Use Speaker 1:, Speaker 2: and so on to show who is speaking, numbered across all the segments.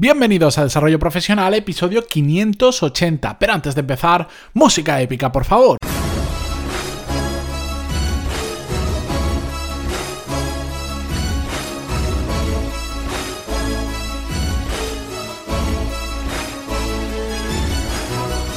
Speaker 1: Bienvenidos a Desarrollo Profesional, episodio 580. Pero antes de empezar, música épica, por favor.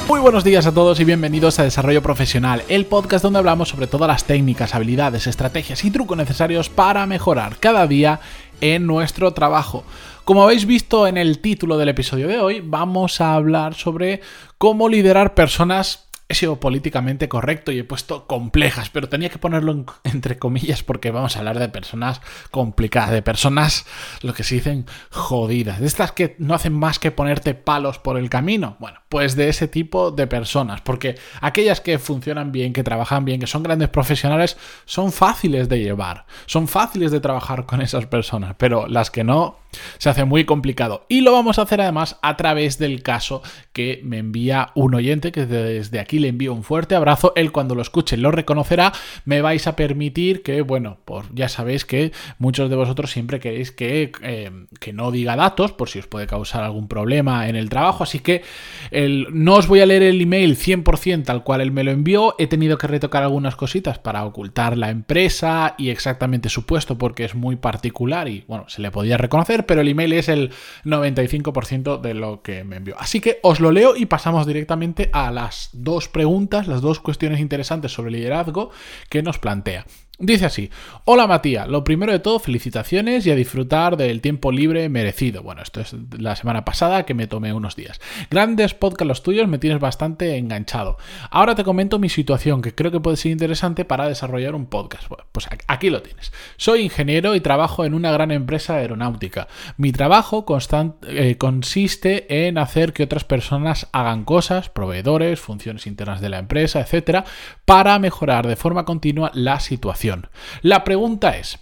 Speaker 1: Muy buenos días a todos y bienvenidos a Desarrollo Profesional, el podcast donde hablamos sobre todas las técnicas, habilidades, estrategias y trucos necesarios para mejorar cada día en nuestro trabajo. Como habéis visto en el título del episodio de hoy, vamos a hablar sobre cómo liderar personas he sido políticamente correcto y he puesto complejas, pero tenía que ponerlo entre comillas porque vamos a hablar de personas complicadas, de personas, lo que se dicen, jodidas, de estas que no hacen más que ponerte palos por el camino. Bueno, pues de ese tipo de personas, porque aquellas que funcionan bien, que trabajan bien, que son grandes profesionales, son fáciles de llevar, son fáciles de trabajar con esas personas, pero las que no, se hace muy complicado. Y lo vamos a hacer además a través del caso que me envía un oyente, que desde aquí le envío un fuerte abrazo. Él cuando lo escuche lo reconocerá. Me vais a permitir que, bueno, pues ya sabéis que muchos de vosotros siempre queréis que, eh, que no diga datos, por si os puede causar algún problema en el trabajo. Así que el, no os voy a leer el email 100% tal cual él me lo envió. He tenido que retocar algunas cositas para ocultar la empresa y exactamente su puesto porque es muy particular y, bueno, se le podía reconocer pero el email es el 95% de lo que me envió. Así que os lo leo y pasamos directamente a las dos preguntas, las dos cuestiones interesantes sobre liderazgo que nos plantea. Dice así, hola Matías, lo primero de todo, felicitaciones y a disfrutar del tiempo libre merecido. Bueno, esto es la semana pasada que me tomé unos días. Grandes podcasts los tuyos, me tienes bastante enganchado. Ahora te comento mi situación que creo que puede ser interesante para desarrollar un podcast. Pues aquí lo tienes. Soy ingeniero y trabajo en una gran empresa aeronáutica. Mi trabajo eh, consiste en hacer que otras personas hagan cosas, proveedores, funciones internas de la empresa, etcétera, para mejorar de forma continua la situación. La pregunta es,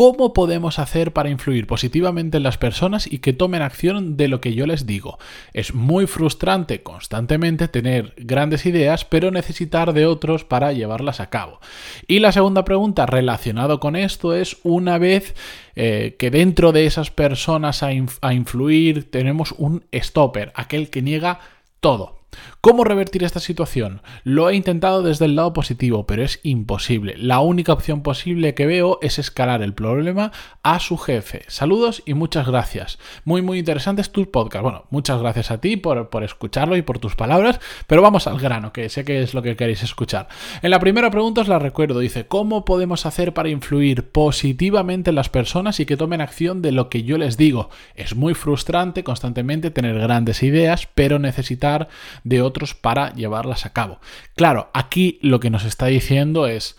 Speaker 1: ¿Cómo podemos hacer para influir positivamente en las personas y que tomen acción de lo que yo les digo? Es muy frustrante constantemente tener grandes ideas, pero necesitar de otros para llevarlas a cabo. Y la segunda pregunta relacionada con esto es, una vez eh, que dentro de esas personas a influir tenemos un stopper, aquel que niega todo. ¿Cómo revertir esta situación? Lo he intentado desde el lado positivo, pero es imposible. La única opción posible que veo es escalar el problema a su jefe. Saludos y muchas gracias. Muy, muy interesantes tus podcast. Bueno, muchas gracias a ti por, por escucharlo y por tus palabras, pero vamos al grano, que sé que es lo que queréis escuchar. En la primera pregunta os la recuerdo, dice, ¿cómo podemos hacer para influir positivamente en las personas y que tomen acción de lo que yo les digo? Es muy frustrante constantemente tener grandes ideas, pero necesitar de otros para llevarlas a cabo. Claro, aquí lo que nos está diciendo es,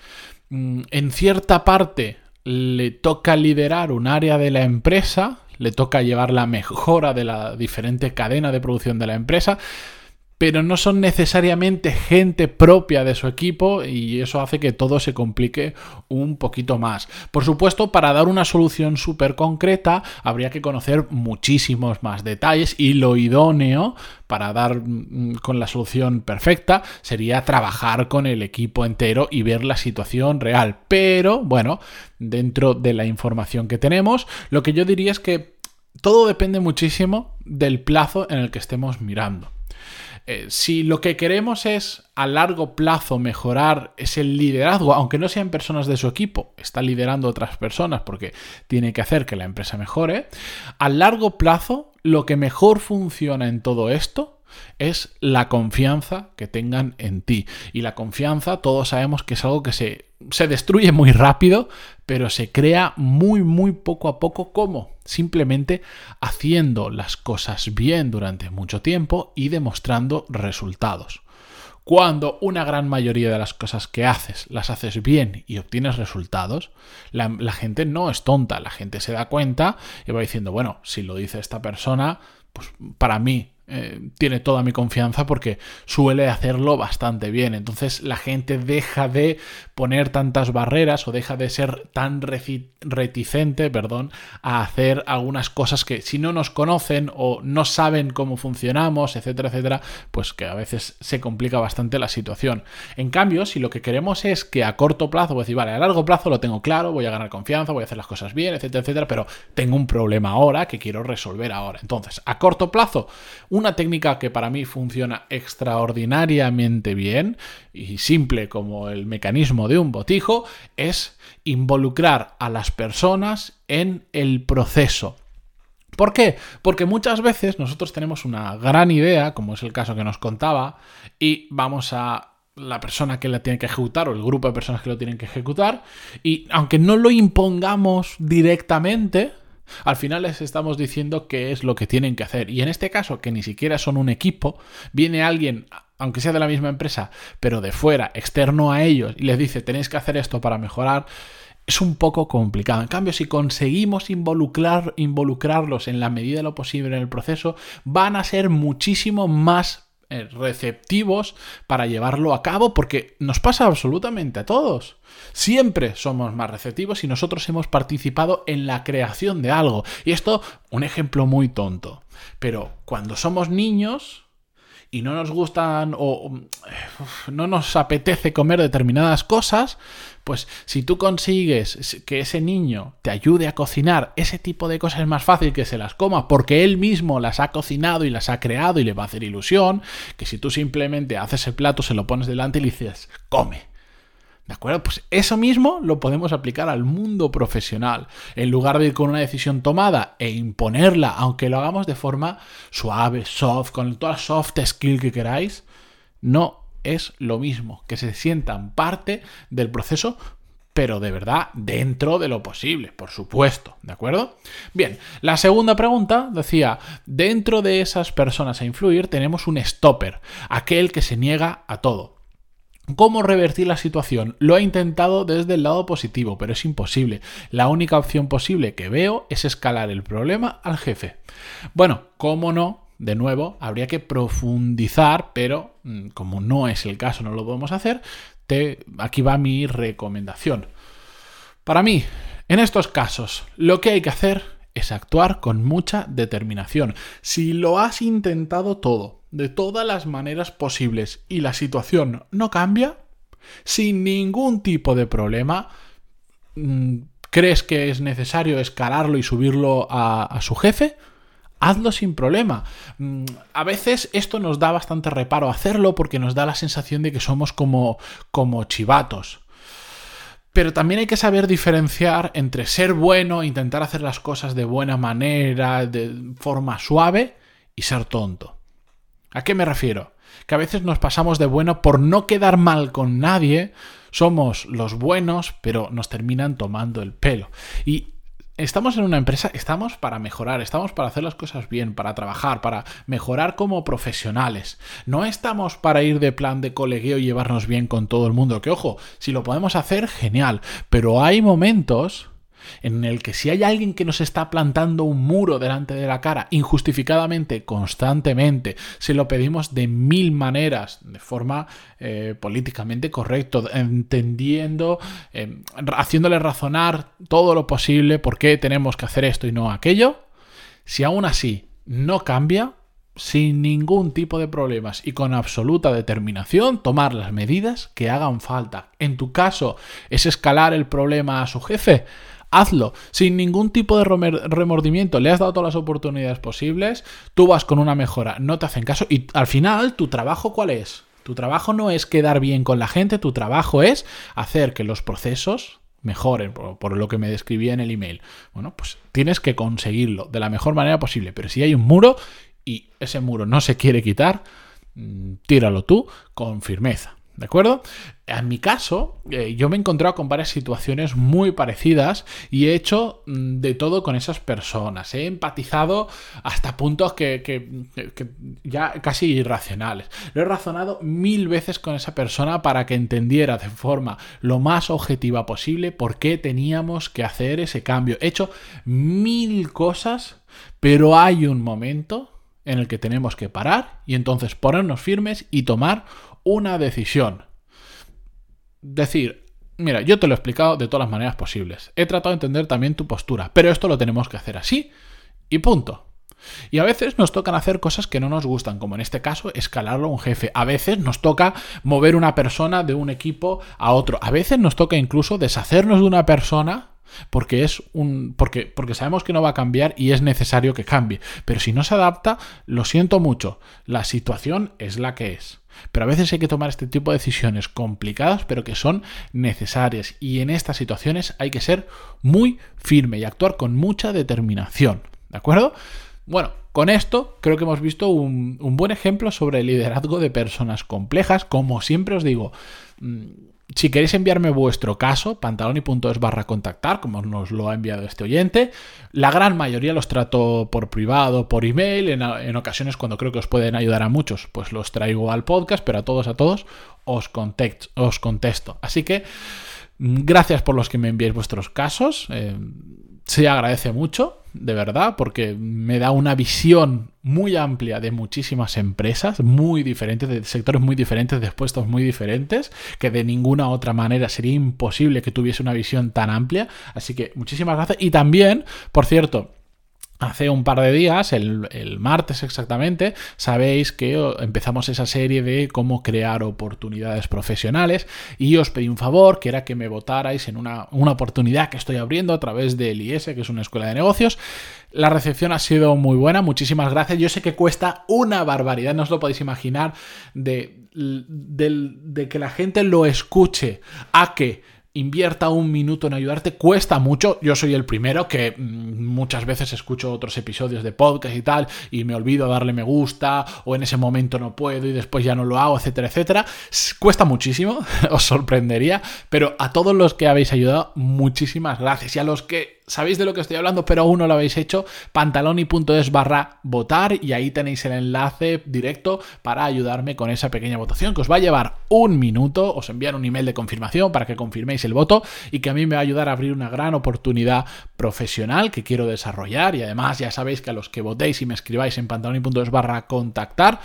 Speaker 1: mm, en cierta parte le toca liderar un área de la empresa, le toca llevar la mejora de la diferente cadena de producción de la empresa, pero no son necesariamente gente propia de su equipo y eso hace que todo se complique un poquito más. Por supuesto, para dar una solución súper concreta habría que conocer muchísimos más detalles y lo idóneo para dar mm, con la solución perfecta sería trabajar con el equipo entero y ver la situación real. Pero bueno, dentro de la información que tenemos, lo que yo diría es que todo depende muchísimo del plazo en el que estemos mirando. Eh, si lo que queremos es a largo plazo mejorar ese liderazgo, aunque no sean personas de su equipo, está liderando otras personas porque tiene que hacer que la empresa mejore, a largo plazo lo que mejor funciona en todo esto es la confianza que tengan en ti. Y la confianza, todos sabemos que es algo que se, se destruye muy rápido, pero se crea muy, muy poco a poco. ¿Cómo? Simplemente haciendo las cosas bien durante mucho tiempo y demostrando resultados. Cuando una gran mayoría de las cosas que haces las haces bien y obtienes resultados, la, la, gente no es tonta, la gente se da cuenta y va diciendo, bueno, si lo dice esta persona, pues para mí eh, tiene toda mi confianza porque suele hacerlo bastante bien. Entonces la gente deja de poner tantas barreras o deja de ser tan reticente, perdón, a hacer algunas cosas que si no nos conocen o no saben cómo funcionamos, etcétera, etcétera, pues que a veces se complica bastante la situación. En cambio, si lo que queremos es que a corto plazo, pues decir, vale, a largo plazo lo tengo claro, voy a ganar confianza, voy a hacer las cosas bien, etcétera, etcétera, pero tengo un problema ahora que quiero resolver ahora. Entonces, a corto plazo, una técnica que para mí funciona extraordinariamente bien y simple como el mecanismo de un botijo es involucrar a las personas en el proceso. ¿Por qué? Porque muchas veces nosotros tenemos una gran idea, como es el caso que nos contaba, y vamos a la persona que la tiene que ejecutar o el grupo de personas que lo tienen que ejecutar, y aunque no lo impongamos directamente, al final les estamos diciendo qué es lo que tienen que hacer. Y en este caso, que ni siquiera son un equipo, viene alguien, aunque sea de la misma empresa, pero de fuera, externo a ellos, y les dice, tenéis que hacer esto para mejorar, es un poco complicado. En cambio, si conseguimos involucrar, involucrarlos en la medida de lo posible en el proceso, van a ser muchísimo más receptivos para llevarlo a cabo porque nos pasa absolutamente a todos. Siempre somos más receptivos si nosotros hemos participado en la creación de algo. Y esto, un ejemplo muy tonto. Pero cuando somos niños, y no nos gustan o no nos apetece comer determinadas cosas, pues si tú consigues que ese niño te ayude a cocinar ese tipo de cosas es más fácil que se las coma porque él mismo las ha cocinado y las ha creado y le va a hacer ilusión, que si tú simplemente haces el plato, se lo pones delante y le dices, come. ¿De acuerdo? Pues eso mismo lo podemos aplicar al mundo profesional. En lugar de ir con una decisión tomada e imponerla, aunque lo hagamos de forma suave, soft, con toda la soft skill que queráis, no es lo mismo. Que se sientan parte del proceso pero de verdad dentro de lo posible, por supuesto, ¿de acuerdo? Bien, la segunda pregunta decía, dentro de esas personas a influir tenemos un stopper, aquel que se niega a todo. ¿Cómo revertir la situación? Lo he intentado desde el lado positivo, pero es imposible. La única opción posible que veo es escalar el problema al jefe. Bueno, ¿cómo no? De nuevo, habría que profundizar, pero mm, como no es el caso, no lo podemos hacer, te, aquí va mi recomendación. Para mí, en estos casos, lo que hay que hacer es actuar con mucha determinación. Si lo has intentado todo, de todas las maneras posibles y la situación no cambia, sin ningún tipo de problema, mm, crees que es necesario escalarlo y subirlo a, su jefe, hazlo sin problema. Mm, a veces esto nos da bastante reparo hacerlo porque nos da la sensación de que somos como, como chivatos. Pero también hay que saber diferenciar entre ser bueno, intentar hacer las cosas de buena manera, de forma suave, y ser tonto. ¿A qué me refiero? Que a veces nos pasamos de bueno por no quedar mal con nadie, somos los buenos, pero nos terminan tomando el pelo. Estamos en una empresa, estamos para mejorar, estamos para hacer las cosas bien, para trabajar, para mejorar como profesionales. No estamos para ir de plan de colegueo y llevarnos bien con todo el mundo, que ojo, si lo podemos hacer, genial, pero hay momentos en el que si hay alguien que nos está plantando un muro delante de la cara injustificadamente, constantemente, se lo pedimos de mil maneras, de forma eh, políticamente correcto, entendiendo, eh, haciéndole razonar todo lo posible por qué tenemos que hacer esto y no aquello, si aún así no cambia, sin ningún tipo de problemas y con absoluta determinación tomar las medidas que hagan falta. En tu caso es escalar el problema a su jefe hazlo sin ningún tipo de remordimiento. Le has dado todas las oportunidades posibles, tú vas con una mejora, no te hacen caso y al final, ¿tu trabajo cuál es? Tu trabajo no es quedar bien con la gente, tu trabajo es hacer que los procesos mejoren, por, lo que me describía en el email. Bueno, pues tienes que conseguirlo de la mejor manera posible, pero si hay un muro y ese muro no se quiere quitar, mm, tíralo tú con firmeza. ¿De acuerdo? En mi caso, eh, yo me he encontrado con varias situaciones muy parecidas y he hecho mm, de todo con esas personas. He empatizado hasta puntos que, ya casi irracionales. Lo he razonado mil veces con esa persona para que entendiera de forma lo más objetiva posible por qué teníamos que hacer ese cambio. He hecho mil cosas, pero hay un momento en el que tenemos que parar y entonces ponernos firmes y tomar una decisión. Decir, mira, yo te lo he explicado de todas las maneras posibles. He tratado de entender también tu postura, pero esto lo tenemos que hacer así y punto. Y a veces nos tocan hacer cosas que no nos gustan, como en este caso escalarlo a un jefe. A veces nos toca mover una persona de un equipo a otro. A veces nos toca incluso deshacernos de una persona porque es un porque porque sabemos que no va a cambiar y es necesario que cambie, pero si no se adapta, lo siento mucho, la situación es la que es. Pero a veces hay que tomar este tipo de decisiones complicadas, pero que son necesarias y en estas situaciones hay que ser muy firme y actuar con mucha determinación, ¿de acuerdo? Bueno, con esto creo que hemos visto un, buen ejemplo sobre el liderazgo de personas complejas. Como siempre os digo, mm, si queréis enviarme vuestro caso, pantaloni.es barra contactar, como nos lo ha enviado este oyente. La gran mayoría los trato por privado, por email, en, ocasiones cuando creo que os pueden ayudar a muchos, pues los traigo al podcast, pero a todos, a todos, os, contesto. Así que, mm, gracias por los que me enviéis vuestros casos. Eh, se agradece mucho, de verdad, porque me da una visión muy amplia de muchísimas empresas, muy diferentes, de sectores muy diferentes, de puestos muy diferentes, que de ninguna otra manera sería imposible que tuviese una visión tan amplia. Así que muchísimas gracias. Y también, por cierto, Hace un par de días, el, martes exactamente, sabéis que empezamos esa serie de cómo crear oportunidades profesionales y os pedí un favor, que era que me votarais en una, una oportunidad que estoy abriendo a través del IES, que es una escuela de negocios. La recepción ha sido muy buena, muchísimas gracias. Yo sé que cuesta una barbaridad, no os lo podéis imaginar, de, de que la gente lo escuche a que invierta un minuto en ayudarte cuesta mucho. Yo soy el primero que mm, muchas veces escucho otros episodios de podcast y tal y me olvido darle me gusta o en ese momento no puedo y después ya no lo hago, etcétera, etcétera. Cuesta muchísimo, os sorprendería, pero a todos los que habéis ayudado, muchísimas gracias y a los que sabéis de lo que estoy hablando, pero aún no lo habéis hecho, pantaloni.es barra votar y ahí tenéis el enlace directo para ayudarme con esa pequeña votación que os va a llevar un minuto, os enviar un email de confirmación para que confirméis el voto y que a mí me va a ayudar a abrir una gran oportunidad profesional que quiero desarrollar y además ya sabéis que a los que votéis y me escribáis en pantaloni.es barra contactar,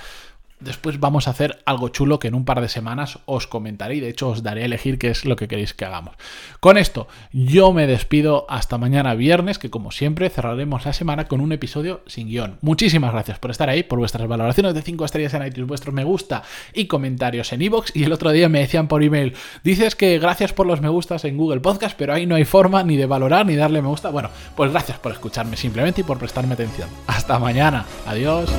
Speaker 1: Después vamos a hacer algo chulo que en un par de semanas os comentaré y de hecho os daré a elegir qué es lo que queréis que hagamos. Con esto yo me despido hasta mañana viernes que como siempre cerraremos la semana con un episodio sin guion. Muchísimas gracias por estar ahí, por vuestras valoraciones de 5 estrellas en iTunes, vuestros me gusta y comentarios en iVoox y el otro día me decían por email, dices que gracias por los me gustas en Google Podcast pero ahí no hay forma ni de valorar ni darle me gusta. Bueno, pues gracias por escucharme simplemente y por prestarme atención. Hasta mañana. Adiós.